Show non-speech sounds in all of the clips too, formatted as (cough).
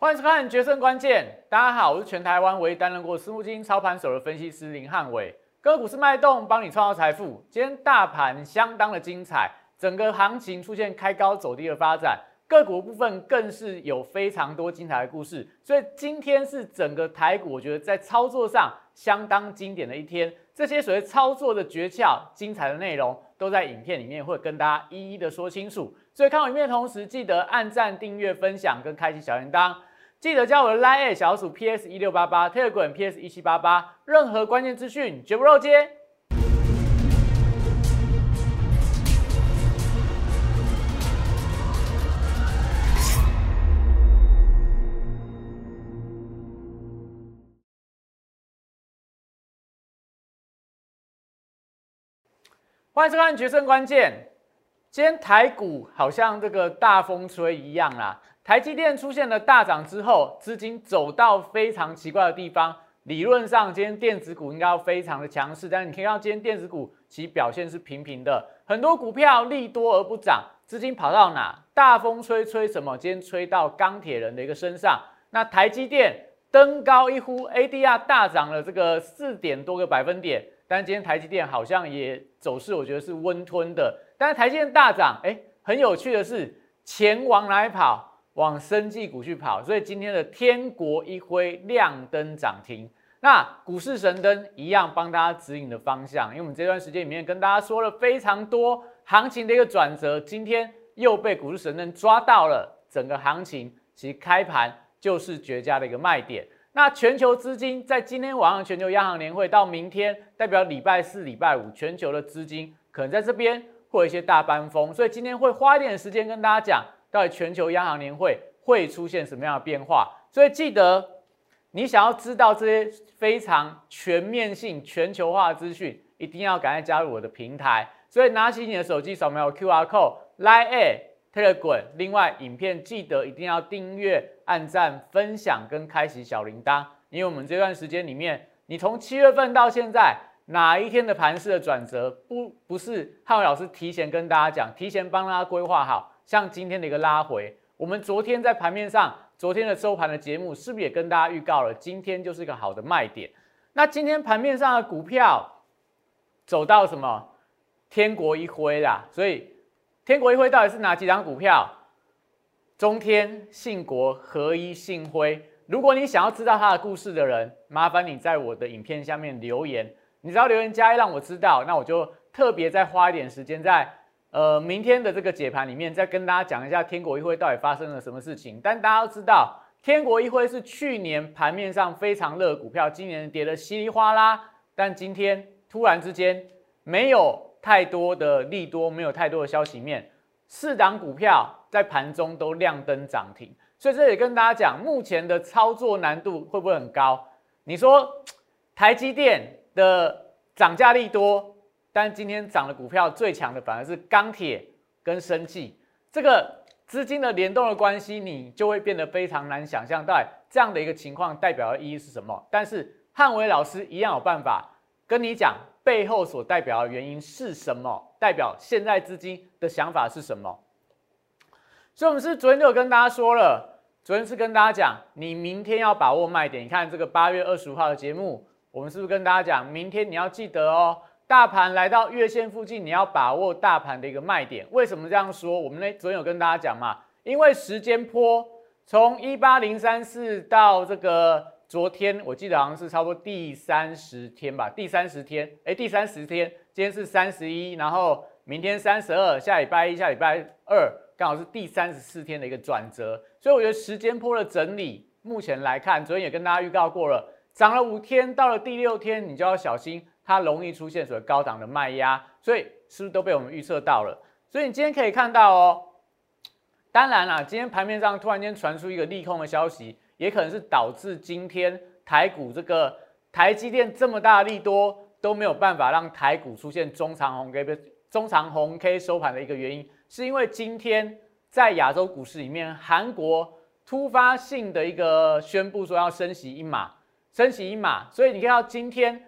欢迎收看《决胜关键》。大家好，我是全台湾唯一担任过私募基金操盘手的分析师林汉伟。个股是脉动，帮你创造财富。今天大盘相当的精彩，整个行情出现开高走低的发展，个股部分更是有非常多精彩的故事。所以今天是整个台股，我觉得在操作上相当经典的一天。这些所谓操作的诀窍、精彩的内容，都在影片里面会跟大家一一的说清楚。所以看完影片的同时，记得按赞、订阅、分享跟开启小铃铛。记得加我的 Line 小鼠 PS 一六八八，Telegram PS 一七八八，任何关键资讯绝不漏接。欢迎收看《决胜关键》。今天台股好像这个大风吹一样啦。台积电出现了大涨之后，资金走到非常奇怪的地方。理论上，今天电子股应该要非常的强势，但是你可以看到今天电子股其表现是平平的，很多股票利多而不涨，资金跑到哪？大风吹吹什么？今天吹到钢铁人的一个身上。那台积电登高一呼，ADR 大涨了这个四点多个百分点，但今天台积电好像也走势，我觉得是温吞的。但是台积电大涨，哎，很有趣的是，钱往哪跑？往生技股去跑，所以今天的天国一辉亮灯涨停，那股市神灯一样帮大家指引的方向。因为我们这段时间里面跟大家说了非常多行情的一个转折，今天又被股市神灯抓到了。整个行情其实开盘就是绝佳的一个卖点。那全球资金在今天晚上全球央行年会到明天，代表礼拜四、礼拜五全球的资金可能在这边会有一些大班风，所以今天会花一点时间跟大家讲。到底全球央行年会会出现什么样的变化？所以记得，你想要知道这些非常全面性、全球化的资讯，一定要赶快加入我的平台。所以拿起你的手机，扫描 QR code，来 A Telegram。另外，影片记得一定要订阅、按赞、分享跟开启小铃铛，因为我们这段时间里面，你从七月份到现在，哪一天的盘势的转折，不不是汉伟老师提前跟大家讲，提前帮大家规划好。像今天的一个拉回，我们昨天在盘面上，昨天的收盘的节目是不是也跟大家预告了？今天就是一个好的卖点。那今天盘面上的股票走到什么？天国一辉啦。所以天国一辉到底是哪几张股票？中天、信国、合一、信辉。如果你想要知道它的故事的人，麻烦你在我的影片下面留言。你只要留言加一，让我知道，那我就特别再花一点时间在。呃，明天的这个解盘里面，再跟大家讲一下天国一辉到底发生了什么事情。但大家都知道，天国一辉是去年盘面上非常热股票，今年跌得稀里哗啦。但今天突然之间没有太多的利多，没有太多的消息面，四档股票在盘中都亮灯涨停。所以这里跟大家讲，目前的操作难度会不会很高？你说台积电的涨价力多？但今天涨的股票最强的反而是钢铁跟生技，这个资金的联动的关系，你就会变得非常难想象，到这样的一个情况代表的意义是什么？但是汉伟老师一样有办法跟你讲背后所代表的原因是什么，代表现在资金的想法是什么。所以，我们是昨天就有跟大家说了，昨天是跟大家讲，你明天要把握卖点。你看这个八月二十五号的节目，我们是不是跟大家讲，明天你要记得哦。大盘来到月线附近，你要把握大盘的一个卖点。为什么这样说？我们呢昨天有跟大家讲嘛，因为时间波从一八零三四到这个昨天，我记得好像是差不多第三十天吧，第三十天，哎，第三十天，今天是三十一，然后明天三十二，下礼拜一、下礼拜二刚好是第三十四天的一个转折，所以我觉得时间波的整理，目前来看，昨天也跟大家预告过了，涨了五天，到了第六天你就要小心。它容易出现所谓高档的卖压，所以是不是都被我们预测到了？所以你今天可以看到哦，当然啦，今天盘面上突然间传出一个利空的消息，也可能是导致今天台股这个台积电这么大的利多都没有办法让台股出现中长红 K 不中长红 K 收盘的一个原因，是因为今天在亚洲股市里面，韩国突发性的一个宣布说要升息一码，升息一码，所以你看到今天。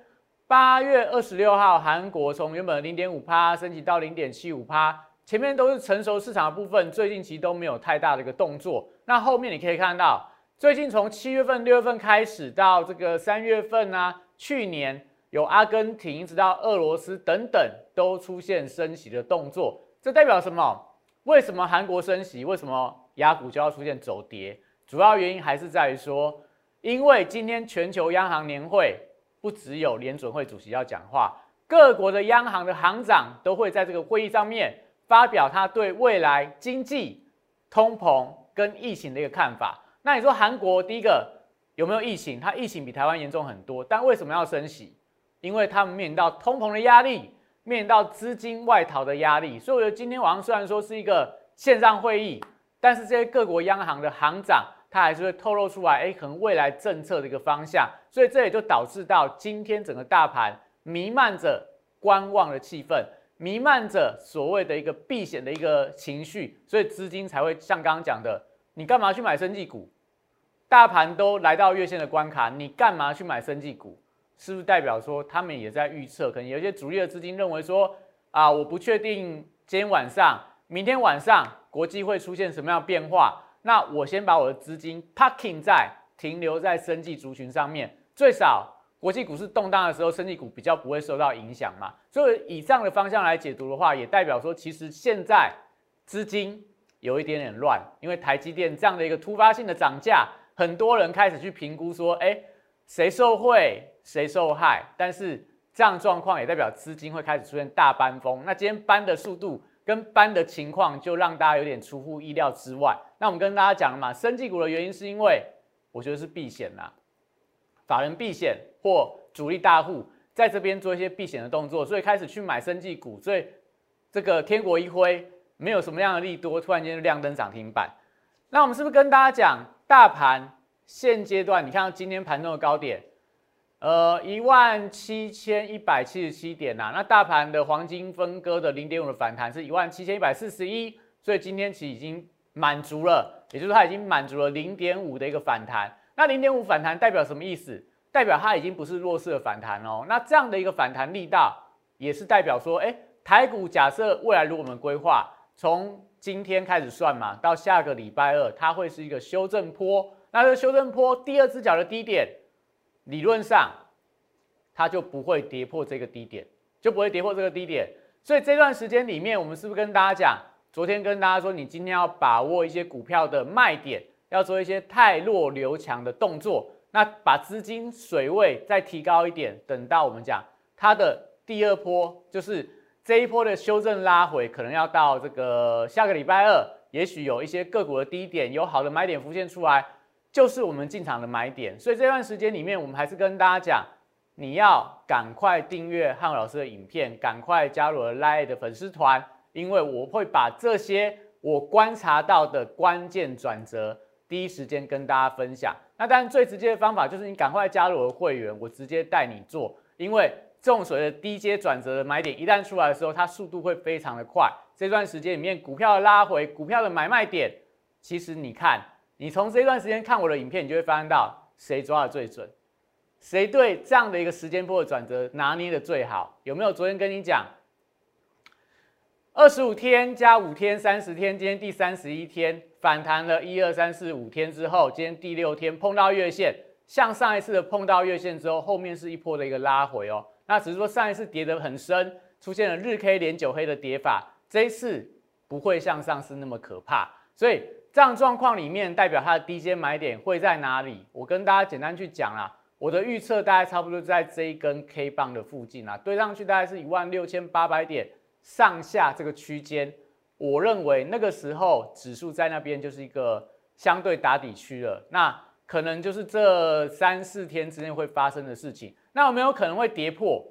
八月二十六号，韩国从原本零点五趴升级到零点七五趴，前面都是成熟市场的部分，最近其实都没有太大的一个动作。那后面你可以看到，最近从七月份、六月份开始到这个三月份啊，去年有阿根廷一直到俄罗斯等等都出现升息的动作，这代表什么？为什么韩国升息？为什么雅股就要出现走跌？主要原因还是在于说，因为今天全球央行年会不只有联准会主席要讲话，各国的央行的行长都会在这个会议上面发表他对未来经济、通膨跟疫情的一个看法。那你说韩国第一个有没有疫情？它疫情比台湾严重很多，但为什么要升息？因为他们面临到通膨的压力，面临到资金外逃的压力。所以我觉得今天晚上虽然说是一个线上会议，但是这些各国央行的行长，它还是会透露出来，哎，可能未来政策的一个方向。所以这也就导致到今天整个大盘弥漫着观望的气氛，弥漫着所谓的一个避险的一个情绪，所以资金才会像刚刚讲的。你干嘛去买生技股？大盘都来到月线的关卡，你干嘛去买生技股？是不是代表说他们也在预测？可能有些主力的资金认为说，啊，我不确定今天晚上、明天晚上国际会出现什么样的变化，那我先把我的资金 parking 在停留在生技族群上面，最少国际股市动荡的时候，生技股比较不会受到影响嘛。所以以上的方向来解读的话，也代表说，其实现在资金。有一点点乱，因为台积电这样的一个突发性的涨价，很多人开始去评估说，哎，谁受贿，谁受害？但是这样状况也代表资金会开始出现大搬风。那今天搬的速度跟班的情况，就让大家有点出乎意料之外。那我们跟大家讲了嘛，生技股的原因是因为我觉得是避险啦，法人避险或主力大户在这边做一些避险的动作，所以开始去买生技股，所以这个天国一挥。没有什么样的利多，突然间就亮灯涨停板。那我们是不是跟大家讲，大盘现阶段，你看到今天盘中的高点，呃，一万七千一百七十七点呐。那大盘的黄金分割的零点五的反弹是一万七千一百四十一，所以今天其实已经满足了，也就是它已经满足了零点五的一个反弹。那零点五反弹代表什么意思？代表它已经不是弱势的反弹哦。那这样的一个反弹力道，也是代表说，哎，台股假设未来如果我们规划。从今天开始算嘛，到下个礼拜二，它会是一个修正坡。那这个修正坡第二只脚的低点，理论上它就不会跌破这个低点，就不会跌破这个低点。所以这段时间里面，我们是不是跟大家讲？昨天跟大家说，你今天要把握一些股票的卖点，要做一些太弱留强的动作。那把资金水位再提高一点，等到我们讲它的第二波，就是。这一波的修正拉回，可能要到这个下个礼拜二，也许有一些个股的低点，有好的买点浮现出来，就是我们进场的买点。所以这段时间里面，我们还是跟大家讲，你要赶快订阅汉老师的影片，赶快加入 Line 的粉丝团，因为我会把这些我观察到的关键转折，第一时间跟大家分享。那当然最直接的方法就是你赶快加入我的会员，我直接带你做，因为。这种所谓的低阶转折的买点一旦出来的时候，它速度会非常的快。这段时间里面，股票的拉回，股票的买卖点，其实你看，你从这段时间看我的影片，你就会发现到谁抓的最准，谁对这样的一个时间波的转折拿捏的最好。有没有昨天跟你讲，二十五天加五天，三十天，今天第三十一天反弹了一二三四五天之后，今天第六天碰到月线，像上一次的碰到月线之后，后面是一波的一个拉回哦。那只是说上一次跌得很深，出现了日 K 连九黑的跌法，这一次不会像上次那么可怕，所以这样状况里面代表它的低阶买点会在哪里？我跟大家简单去讲啦，我的预测大概差不多在这一根 K 棒的附近啊，对上去大概是一万六千八百点上下这个区间，我认为那个时候指数在那边就是一个相对打底区了，那可能就是这三四天之内会发生的事情。那有没有可能会跌破？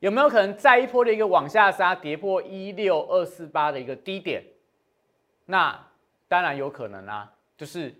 有没有可能再一波的一个往下杀，跌破一六二四八的一个低点？那当然有可能啊。就是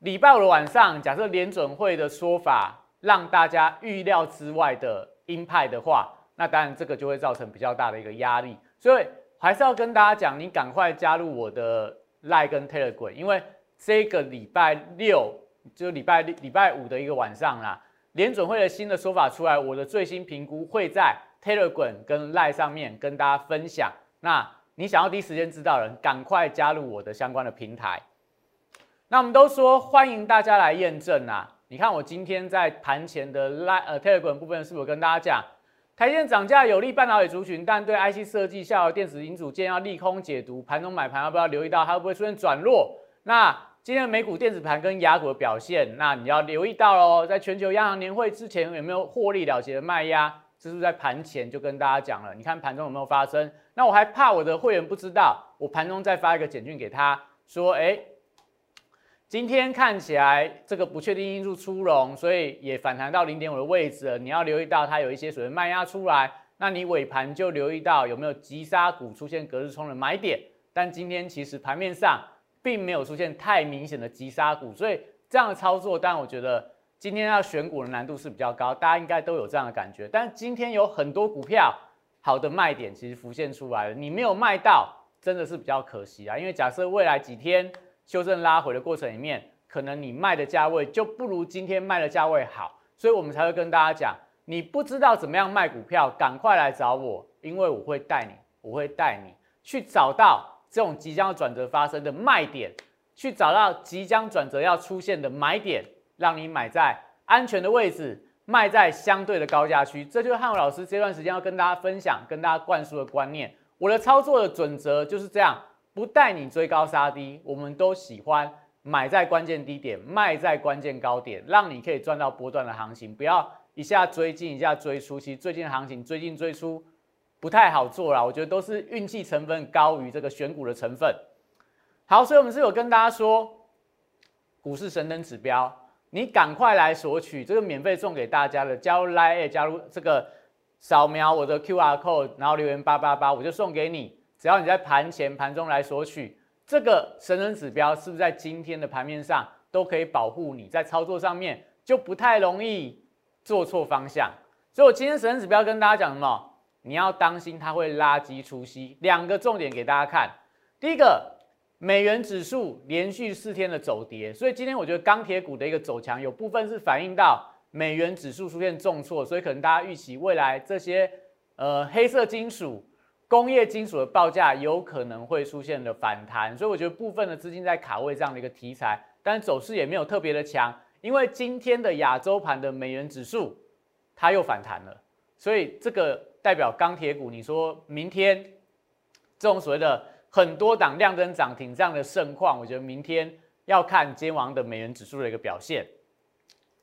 礼拜五的晚上，假设联准会的说法让大家预料之外的鹰派的话，那当然这个就会造成比较大的一个压力。所以还是要跟大家讲，你赶快加入我的 Line 跟 Telegram，因为这个礼拜六就礼拜礼拜五的一个晚上啦。联准会的新的说法出来，我的最新评估会在 Telegram 跟 Line 上面跟大家分享。那你想要第一时间知道的人，赶快加入我的相关的平台。那我们都说欢迎大家来验证啊！你看我今天在盘前的 Line 呃 Telegram 部分是否跟大家讲，台电涨价有利半导体族群，但对 IC 设计下游电子零组件要利空解读，盘中买盘要不要留意到它会不会出现转弱？那今天美股电子盘跟雅股的表现，那你要留意到喽，在全球央行年会之前有没有获利了结的卖压？这是在盘前就跟大家讲了，你看盘中有没有发生？那我还怕我的会员不知道，我盘中再发一个简讯给他说，哎。今天看起来这个不确定因素出笼，所以也反弹到零点五的位置了。你要留意到它有一些所谓卖压出来，那你尾盘就留意到有没有急杀股出现隔日冲的买点。但今天其实盘面上并没有出现太明显的急杀股，所以这样的操作，但我觉得今天要选股的难度是比较高，大家应该都有这样的感觉。但今天有很多股票好的卖点其实浮现出来了，你没有卖到，真的是比较可惜啊。因为假设未来几天。修正拉回的过程里面，可能你卖的价位就不如今天卖的价位好，所以我们才会跟大家讲，你不知道怎么样卖股票，赶快来找我，因为我会带你，我会带你去找到这种即将转折发生的卖点，去找到即将转折要出现的买点，让你买在安全的位置，卖在相对的高价区。这就是汉伟老师这段时间要跟大家分享、跟大家灌输的观念。我的操作的准则就是这样。不带你追高杀低，我们都喜欢买在关键低点，卖在关键高点，让你可以赚到波段的行情。不要一下追进，一下追出。其实最近的行情追进追出不太好做啦，我觉得都是运气成分高于这个选股的成分。好，所以我们是有跟大家说，股市神灯指标，你赶快来索取这个免费送给大家的，加入 Line，加入这个扫描我的 QR code，然后留言八八八，我就送给你。只要你在盘前、盘中来索取这个神人指标，是不是在今天的盘面上都可以保护你在操作上面就不太容易做错方向？所以我今天神人指标跟大家讲什么？你要当心它会垃圾出息。两个重点给大家看。第一个，美元指数连续四天的走跌，所以今天我觉得钢铁股的一个走强，有部分是反映到美元指数出现重挫，所以可能大家预期未来这些呃黑色金属。工业金属的报价有可能会出现的反弹，所以我觉得部分的资金在卡位这样的一个题材，但走势也没有特别的强，因为今天的亚洲盘的美元指数它又反弹了，所以这个代表钢铁股，你说明天这种所谓的很多档亮灯涨停这样的盛况，我觉得明天要看今晚的美元指数的一个表现。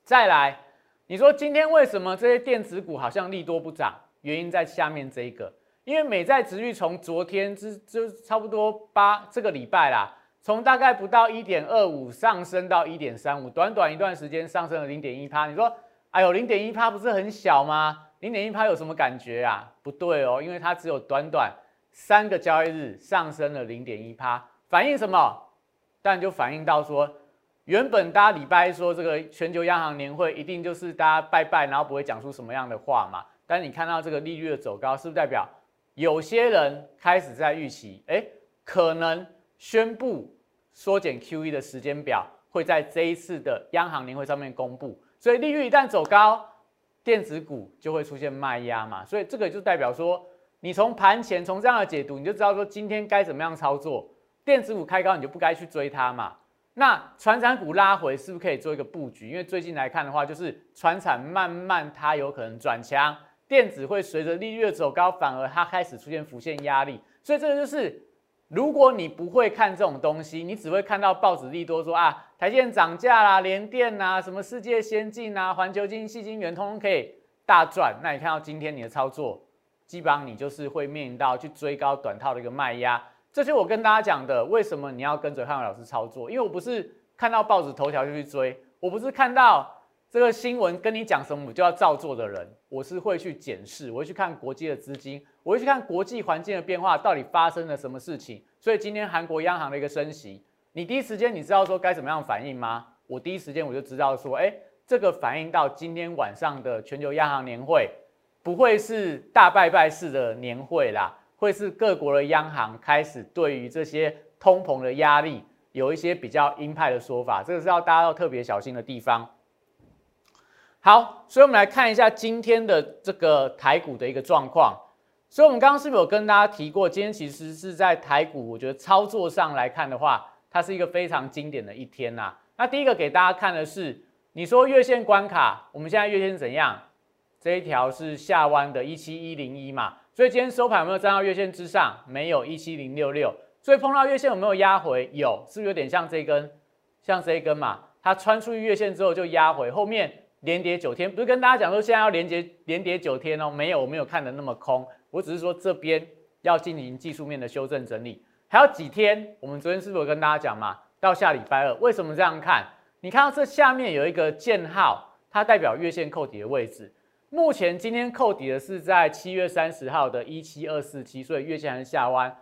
再来，你说今天为什么这些电子股好像利多不涨？原因在下面这一个。因为美债值率从昨天之就差不多八这个礼拜啦，从大概不到一点二五上升到一点三五，短短一段时间上升了零点一趴。你说，哎呦，零点一趴不是很小吗？零点一趴有什么感觉啊？不对哦，因为它只有短短三个交易日上升了零点一趴，反映什么？但就反映到说，原本大家礼拜一说这个全球央行年会一定就是大家拜拜，然后不会讲出什么样的话嘛。但你看到这个利率的走高，是不是代表？有些人开始在预期，哎，可能宣布缩减 QE 的时间表会在这一次的央行年会上面公布，所以利率一旦走高，电子股就会出现卖压嘛，所以这个就代表说，你从盘前从这样的解读，你就知道说今天该怎么样操作，电子股开高你就不该去追它嘛，那船产股拉回是不是可以做一个布局？因为最近来看的话，就是船产慢慢它有可能转强。电子会随着利率的走高，反而它开始出现浮现压力，所以这个就是，如果你不会看这种东西，你只会看到报纸利多说啊，台积电涨价啦，联电呐，什么世界先进啊，环球金、细晶圆通通可以大赚，那你看到今天你的操作，基本上你就是会面临到去追高短套的一个卖压，这是我跟大家讲的，为什么你要跟着汉伟老师操作？因为我不是看到报纸头条就去追，我不是看到。这个新闻跟你讲什么，我就要照做的人，我是会去检视，我会去看国际的资金，我会去看国际环境的变化，到底发生了什么事情。所以今天韩国央行的一个升息，你第一时间你知道说该怎么样反应吗？我第一时间我就知道说，哎，这个反映到今天晚上的全球央行年会，不会是大拜拜式的年会啦，会是各国的央行开始对于这些通膨的压力有一些比较鹰派的说法，这个是要大家要特别小心的地方。好，所以我们来看一下今天的这个台股的一个状况。所以，我们刚刚是不是有跟大家提过，今天其实是在台股，我觉得操作上来看的话，它是一个非常经典的一天呐。那第一个给大家看的是，你说月线关卡，我们现在月线怎样？这一条是下弯的，一七一零一嘛。所以今天收盘有没有站到月线之上？没有，一七零六六。所以碰到月线有没有压回？有，是不是有点像这根？像这一根嘛？它穿出去月线之后就压回，后面连跌九天，不是跟大家讲说现在要连跌连跌九天哦？没有，我没有看的那么空，我只是说这边要进行技术面的修正整理。还有几天？我们昨天是不是有跟大家讲嘛？到下礼拜二，为什么这样看？你看到这下面有一个箭号，它代表月线扣底的位置。目前今天扣底的是在七月三十号的一七二四七，所以月线还是下弯。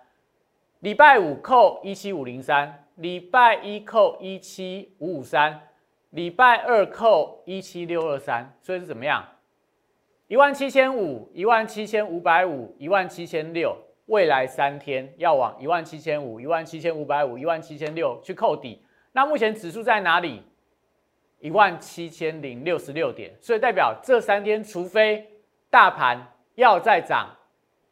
礼拜五扣一七五零三，礼拜一扣一七五五三，礼拜二扣一七六二三，所以是怎么样？一万七千五，一万七千五百五，一万七千六，未来三天要往一万七千五、一万七千五百五、一万七千六去扣底。那目前指数在哪里？一万七千零六十六点，所以代表这三天，除非大盘要再涨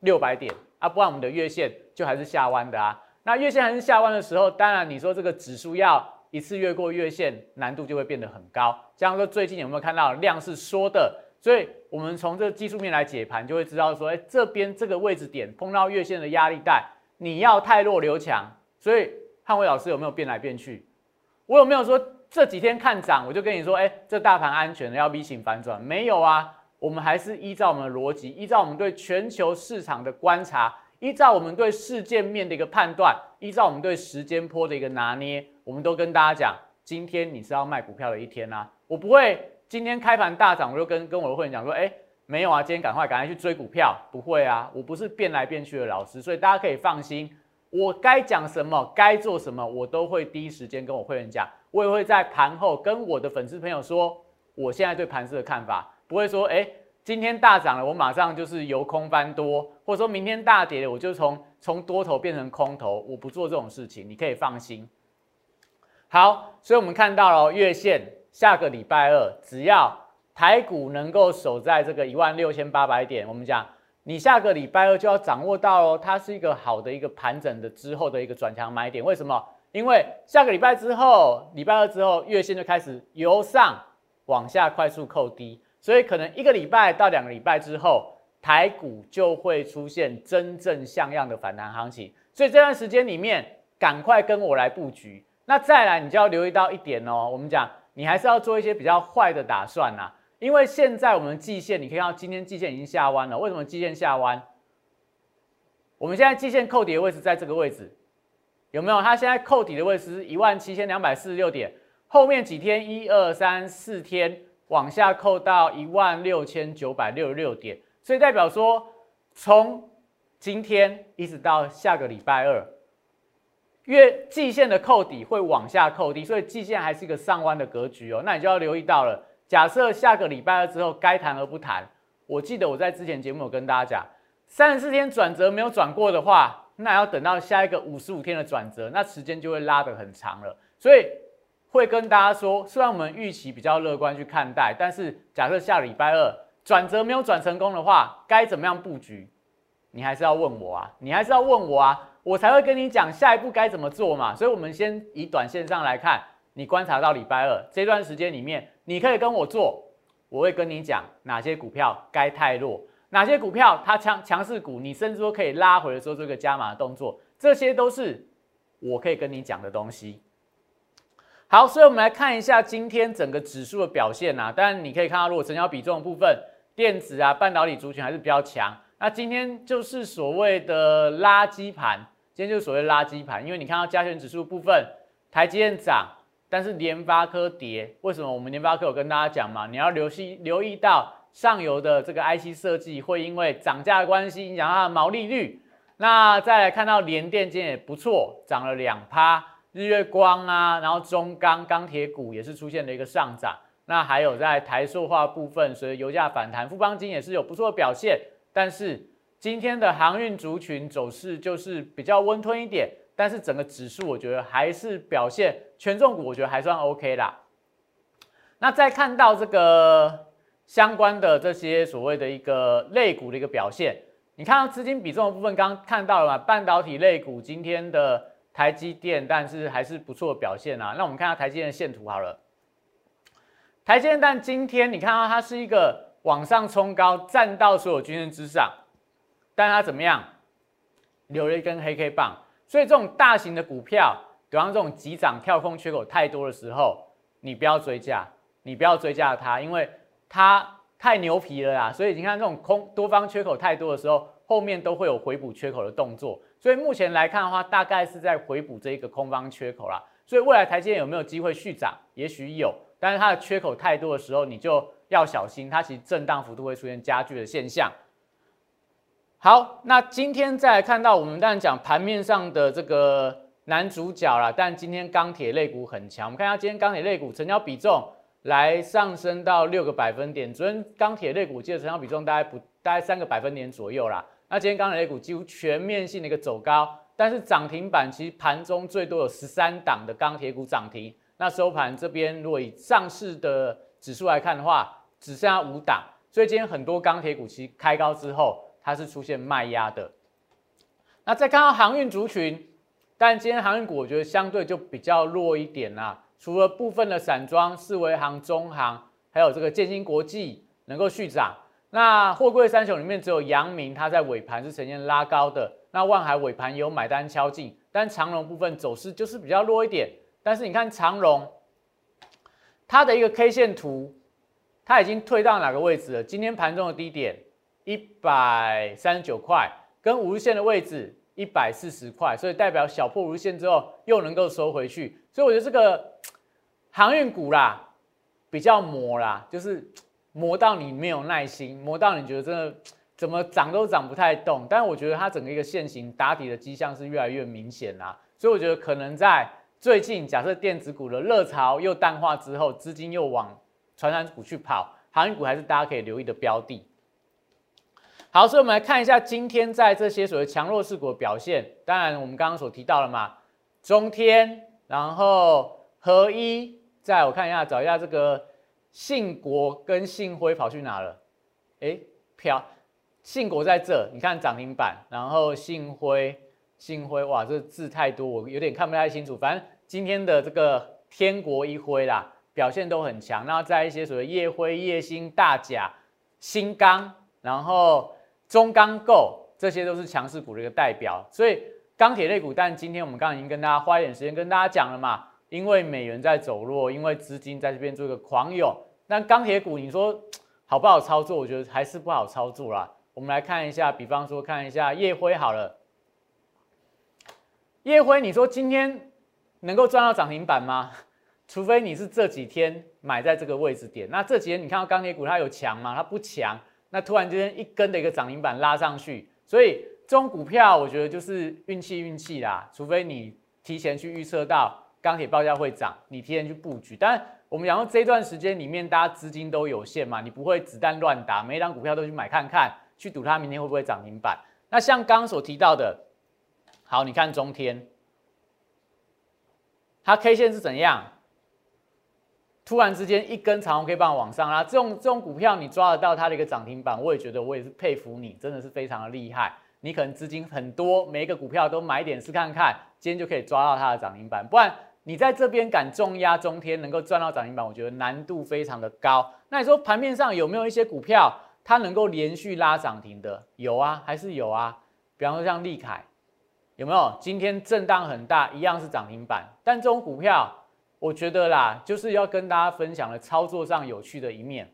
六百点啊，不然我们的月线。就还是下弯的啊，那月线还是下弯的时候，当然你说这个指数要一次越过月线，难度就会变得很高。像说最近有没有看到量是缩的？所以我们从这个技术面来解盘，就会知道说，哎，这边这个位置点碰到月线的压力带，你要太弱留强。所以汉伟老师有没有变来变去？我有没有说这几天看涨，我就跟你说，哎，这大盘安全的要 V 型反转？没有啊，我们还是依照我们的逻辑，依照我们对全球市场的观察。依照我们对事件面的一个判断，依照我们对时间波的一个拿捏，我们都跟大家讲，今天你是要卖股票的一天啊！我不会今天开盘大涨，我就跟跟我的会员讲说，哎，没有啊，今天赶快赶快去追股票，不会啊，我不是变来变去的老师，所以大家可以放心，我该讲什么，该做什么，我都会第一时间跟我会员讲，我也会在盘后跟我的粉丝朋友说，我现在对盘市的看法，不会说，哎。今天大涨了，我马上就是由空翻多，或者说明天大跌了，我就从从多头变成空头，我不做这种事情，你可以放心。好，所以我们看到了月线，下个礼拜二只要台股能够守在这个一万六千八百点，我们讲你下个礼拜二就要掌握到哦，它是一个好的一个盘整的之后的一个转强买点。为什么？因为下个礼拜之后，礼拜二之后，月线就开始由上往下快速扣低。所以可能一个礼拜到两个礼拜之后，台股就会出现真正像样的反弹行情。所以这段时间里面，赶快跟我来布局。那再来，你就要留意到一点哦。我们讲，你还是要做一些比较坏的打算呐。因为现在我们季线，你可以看到今天季线已经下弯了。为什么季线下弯？我们现在季线扣底的位置在这个位置，有没有？它现在扣底的位置是一万七千两百四十六点。后面几天，一二三四天。往下扣到一万六千九百六十六点，所以代表说，从今天一直到下个礼拜二，月季线的扣底会往下扣低，所以季线还是一个上弯的格局哦。那你就要留意到了。假设下个礼拜二之后该谈而不谈，我记得我在之前节目有跟大家讲，三十四天转折没有转过的话，那要等到下一个五十五天的转折，那时间就会拉得很长了。所以。会跟大家说，虽然我们预期比较乐观去看待，但是假设下礼拜二转折没有转成功的话，该怎么样布局？你还是要问我啊，你还是要问我啊，我才会跟你讲下一步该怎么做嘛。所以，我们先以短线上来看，你观察到礼拜二这段时间里面，你可以跟我做，我会跟你讲哪些股票该太弱，哪些股票它强强势股，你甚至说可以拉回的时候做一个加码的动作，这些都是我可以跟你讲的东西。好，所以我们来看一下今天整个指数的表现呐。当然，你可以看到，如果成交比重的部分，电子啊、半导体族群还是比较强。那今天就是所谓的垃圾盘，今天就是所谓垃圾盘，因为你看到加权指数部分，台积电涨，但是联发科跌。为什么？我们联发科有跟大家讲嘛，你要留意留意到上游的这个 IC 设计会因为涨价的关系影响它的毛利率。那再来看到联电今天也不错，涨了两趴。日月光啊，然后中钢钢铁股也是出现了一个上涨，那还有在台塑化部分，随着油价反弹，富邦金也是有不错的表现。但是今天的航运族群走势就是比较温吞一点，但是整个指数我觉得还是表现权重股，我觉得还算 OK 啦。那再看到这个相关的这些所谓的一个类股的一个表现，你看到资金比重的部分，刚刚看到了嘛？半导体类股今天的。台积电，但是还是不错的表现啊。那我们看下台积电的线图好了。台积电，但今天你看到它是一个往上冲高，站到所有均线之上，但它怎么样？留了一根黑 K 棒。所以这种大型的股票，比方这种急涨跳空缺口太多的时候，你不要追价，你不要追价它，因为它太牛皮了啦。所以你看这种空多方缺口太多的时候，后面都会有回补缺口的动作。所以目前来看的话，大概是在回补这一个空方缺口啦。所以未来台积电有没有机会续涨？也许有。但是它的缺口太多的时候，你就要小心，它其实震荡幅度会出现加剧的现象。好，那今天再来看到我们当然讲盘面上的这个男主角啦，但今天钢铁类股很强，我们看一下今天钢铁类股成交比重来上升到六个百分点。昨天钢铁类股记得成交比重大概不大概三个百分点左右啦。那今天钢铁类股几乎全面性的一个走高，但是涨停板其实盘中最多有十三档的钢铁股涨停。那收盘这边，如果以上市的指数来看的话，只剩下五档，所以今天很多钢铁股其实开高之后，它是出现卖压的。那再看到航运族群，但今天航运股我觉得相对就比较弱一点啦。除了部分的散装、四维行、中行，还有这个建兴国际能够续涨。那货柜三雄里面只有阳明，它在尾盘是呈现拉高的。那万海尾盘有买单敲进，但长龙部分走势就是比较弱一点。但是你看长荣，它的一个 K 线图，它已经退到哪个位置了？今天盘中的低点一百三十九块，跟五日线的位置一百四十块，所以代表小破五日线之后又能够收回去。所以我觉得这个 (tsk) 航运股啦，比较磨啦，就是磨到你没有耐心，磨到你觉得真的怎么涨都涨不太动。但是我觉得它整个一个线型打底的迹象是越来越明显啦，所以我觉得可能在。最近假设电子股的热潮又淡化之后，资金又往传染股去跑，航运股还是大家可以留意的标的。好，所以我们来看一下今天在这些所谓强弱势股的表现。当然，我们刚刚所提到了嘛，中天，然后合一，再我看一下，找一下这个信国跟信辉跑去哪了？哎，飘，信国在这，你看涨停板，然后信辉。信辉哇，这字太多，我有点看不太清楚。反正今天的这个天国一辉啦，表现都很强。然后在一些所谓夜辉、夜星、大甲、新钢，然后中钢构，这些都是强势股的一个代表。所以钢铁类股，但今天我们刚刚已经跟大家花一点时间跟大家讲了嘛，因为美元在走弱，因为资金在这边做一个狂涌。那钢铁股，你说好不好操作？我觉得还是不好操作啦。我们来看一下，比方说看一下夜辉好了。叶辉，你说今天能够赚到涨停板吗？除非你是这几天买在这个位置点。那这几天你看到钢铁股它有强吗？它不强。那突然之间一根的一个涨停板拉上去，所以这种股票我觉得就是运气运气啦。除非你提前去预测到钢铁报价会涨，你提前去布局。但我们讲到这段时间里面大家资金都有限嘛，你不会子弹乱打，每一张股票都去买看看，去赌它明天会不会涨停板。那像刚刚所提到的。好，你看中天，它 K 线是怎样？突然之间一根长红 K 棒往上拉，这种这种股票你抓得到它的一个涨停板，我也觉得我也是佩服你，真的是非常的厉害。你可能资金很多，每一个股票都买点试看看，今天就可以抓到它的涨停板。不然你在这边敢重压中天，能够赚到涨停板，我觉得难度非常的高。那你说盘面上有没有一些股票它能够连续拉涨停的？有啊，还是有啊。比方说像利凯。有没有今天震荡很大，一样是涨停板，但这种股票，我觉得啦，就是要跟大家分享的操作上有趣的一面。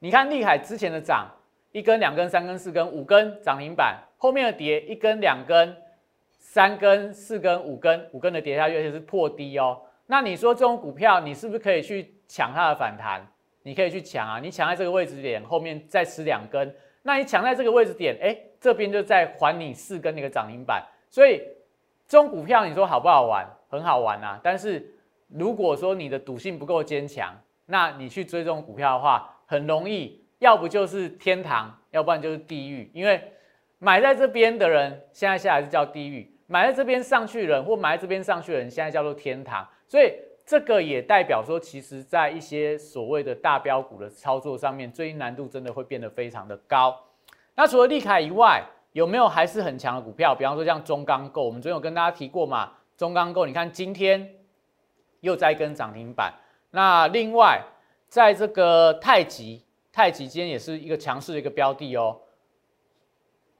你看利海之前的涨，一根、两根、三根、四根、五根涨停板，后面的跌一根、两根、三根、四根、五根，五根的跌下去，而且是破低哦。那你说这种股票，你是不是可以去抢它的反弹？你可以去抢啊，你抢在这个位置点，后面再吃两根。那你抢在这个位置点，哎，这边就在还你四根那个涨停板，所以这种股票你说好不好玩？很好玩啊！但是如果说你的赌性不够坚强，那你去追这种股票的话，很容易，要不就是天堂，要不然就是地狱。因为买在这边的人，现在下来是叫地狱；买在这边上去人，或买在这边上去的人，现在叫做天堂。所以。这个也代表说，其实，在一些所谓的大标股的操作上面，最近难度真的会变得非常的高。那除了利凯以外，有没有还是很强的股票？比方说像中钢构，我们昨天有跟大家提过嘛，中钢构，你看今天又在跟涨停板。那另外，在这个太极，太极今天也是一个强势的一个标的哦。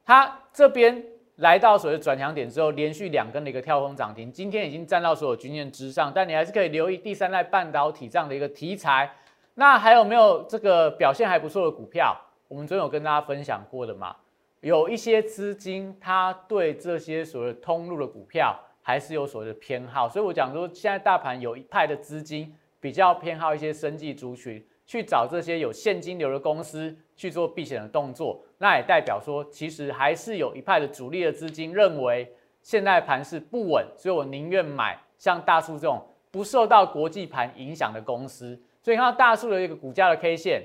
它这边来到所谓的转强点之后，连续两根的一个跳空涨停，今天已经站到所有均线之上。但你还是可以留意第三代半导体这样的一个题材。那还有没有这个表现还不错的股票？我们昨天有跟大家分享过的嘛？有一些资金，它对这些所谓通路的股票还是有所谓的偏好，所以我讲说，现在大盘有一派的资金比较偏好一些生技族群，去找这些有现金流的公司去做避险的动作，那也代表说，其实还是有一派的主力的资金认为现在盘是不稳，所以我宁愿买像大树这种不受到国际盘影响的公司，所以看到大树的一个股价的 K 线。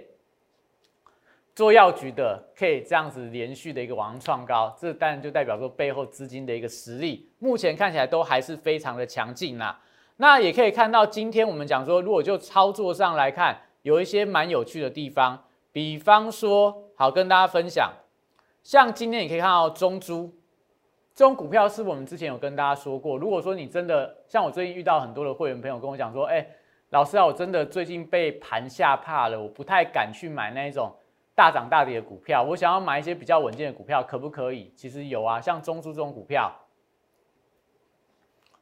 做药局的可以这样子连续的一个往上创高，这当然就代表说背后资金的一个实力，目前看起来都还是非常的强劲啦。那也可以看到，今天我们讲说，如果就操作上来看，有一些蛮有趣的地方，比方说，好跟大家分享，像今天你可以看到中珠这种股票，是我们之前有跟大家说过，如果说你真的像我最近遇到很多的会员朋友跟我讲说，哎，老师啊，我真的最近被盘吓怕了，我不太敢去买那一种。大涨大跌的股票，我想要买一些比较稳健的股票，可不可以？其实有啊，像中珠这种股票，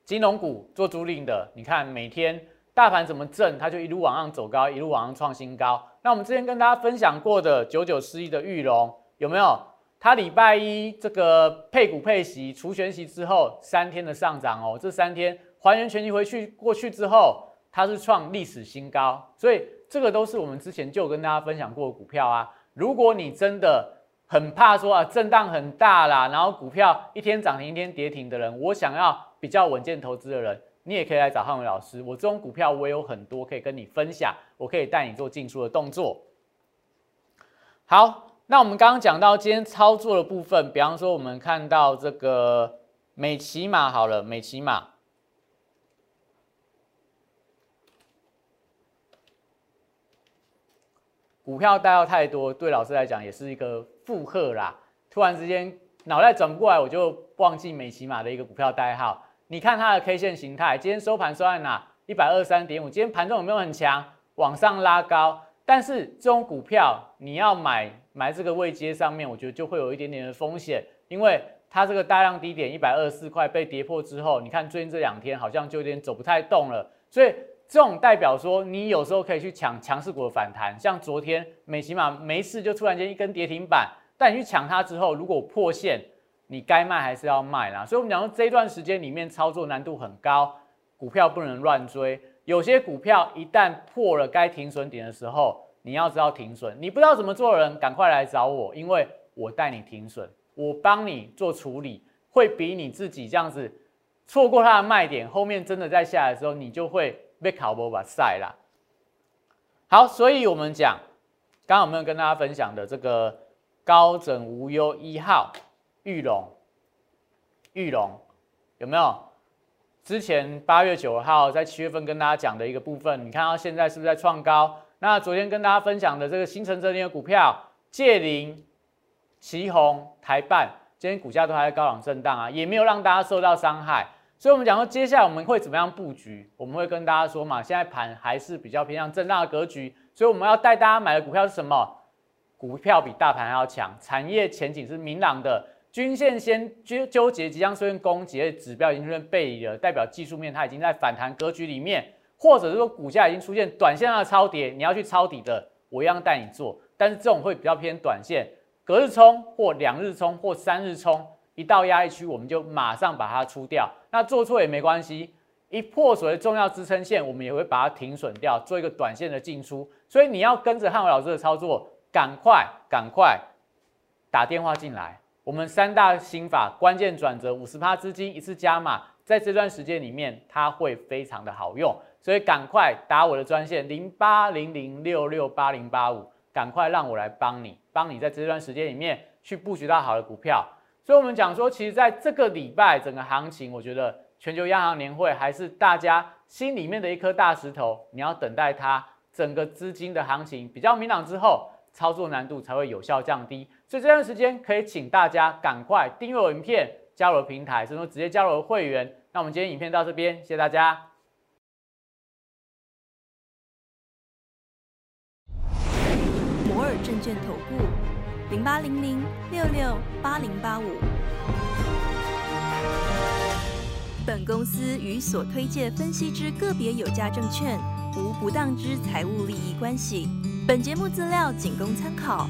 金融股做租赁的，你看每天大盘怎么震，它就一路往上走高，一路往上创新高。那我们之前跟大家分享过的九九四一的玉龙，有没有？它礼拜一这个配股配息除权息之后三天的上涨哦，这三天还原权息回去过去之后，它是创历史新高，所以这个都是我们之前就跟大家分享过的股票啊。如果你真的很怕说啊震荡很大啦，然后股票一天涨停一天跌停的人，我想要比较稳健投资的人，你也可以来找汉伟老师。我这种股票我有很多可以跟你分享，我可以带你做进出的动作。好，那我们刚刚讲到今天操作的部分，比方说我们看到这个美骑马好了，美骑马。股票代号太多，对老师来讲也是一个负荷啦。突然之间脑袋转不过来，我就忘记美骑马的一个股票代号。你看它的 K 线形态，今天收盘收在哪？一百二三点五。今天盘中有没有很强，往上拉高？但是这种股票你要买买这个位阶上面，我觉得就会有一点点的风险，因为它这个大量低点一百二十四块被跌破之后，你看最近这两天好像就有点走不太动了，所以。这种代表说，你有时候可以去抢强势股的反弹，像昨天美起码没事就突然间一根跌停板，但你去抢它之后，如果破线，你该卖还是要卖啦。所以，我们讲说这一段时间里面操作难度很高，股票不能乱追。有些股票一旦破了该停损点的时候，你要知道停损。你不知道怎么做人，赶快来找我，因为我带你停损，我帮你做处理，会比你自己这样子错过它的卖点，后面真的在下来的时候，你就会。被考博把晒啦。好，所以我们讲，刚刚有没有跟大家分享的这个高枕无忧一号玉龙？玉龙有没有？之前八月九号在七月份跟大家讲的一个部分，你看到现在是不是在创高？那昨天跟大家分享的这个新城这边的股票，界林、旗宏、台办，今天股价都还在高档震荡啊，也没有让大家受到伤害。所以，我们讲说，接下来我们会怎么样布局？我们会跟大家说嘛，现在盘还是比较偏向震荡的格局，所以我们要带大家买的股票是什么？股票比大盘还要强，产业前景是明朗的，均线先纠纠结，即将出现攻击，指标已经出现背离了，代表技术面它已经在反弹格局里面，或者是说股价已经出现短线上的超跌，你要去抄底的，我一样带你做，但是这种会比较偏短线，隔日冲或两日冲或三日冲。一到压力区，我们就马上把它出掉。那做错也没关系，一破所谓重要支撑线，我们也会把它停损掉，做一个短线的进出。所以你要跟着汉伟老师的操作，赶快赶快打电话进来。我们三大心法关键转折，五十趴资金一次加码，在这段时间里面，它会非常的好用。所以赶快打我的专线零八零零六六八零八五，赶快让我来帮你，帮你在这段时间里面去布局到好的股票。所以，我们讲说，其实在这个礼拜，整个行情，我觉得全球央行年会还是大家心里面的一颗大石头。你要等待它整个资金的行情比较明朗之后，操作难度才会有效降低。所以这段时间可以请大家赶快订阅我影片，加入平台，甚至直接加入会员。那我们今天影片到这边，谢谢大家。摩尔证券投顾零八零零六六八零八五。本公司与所推介分析之个别有价证券无不当之财务利益关系。本节目资料仅供参考，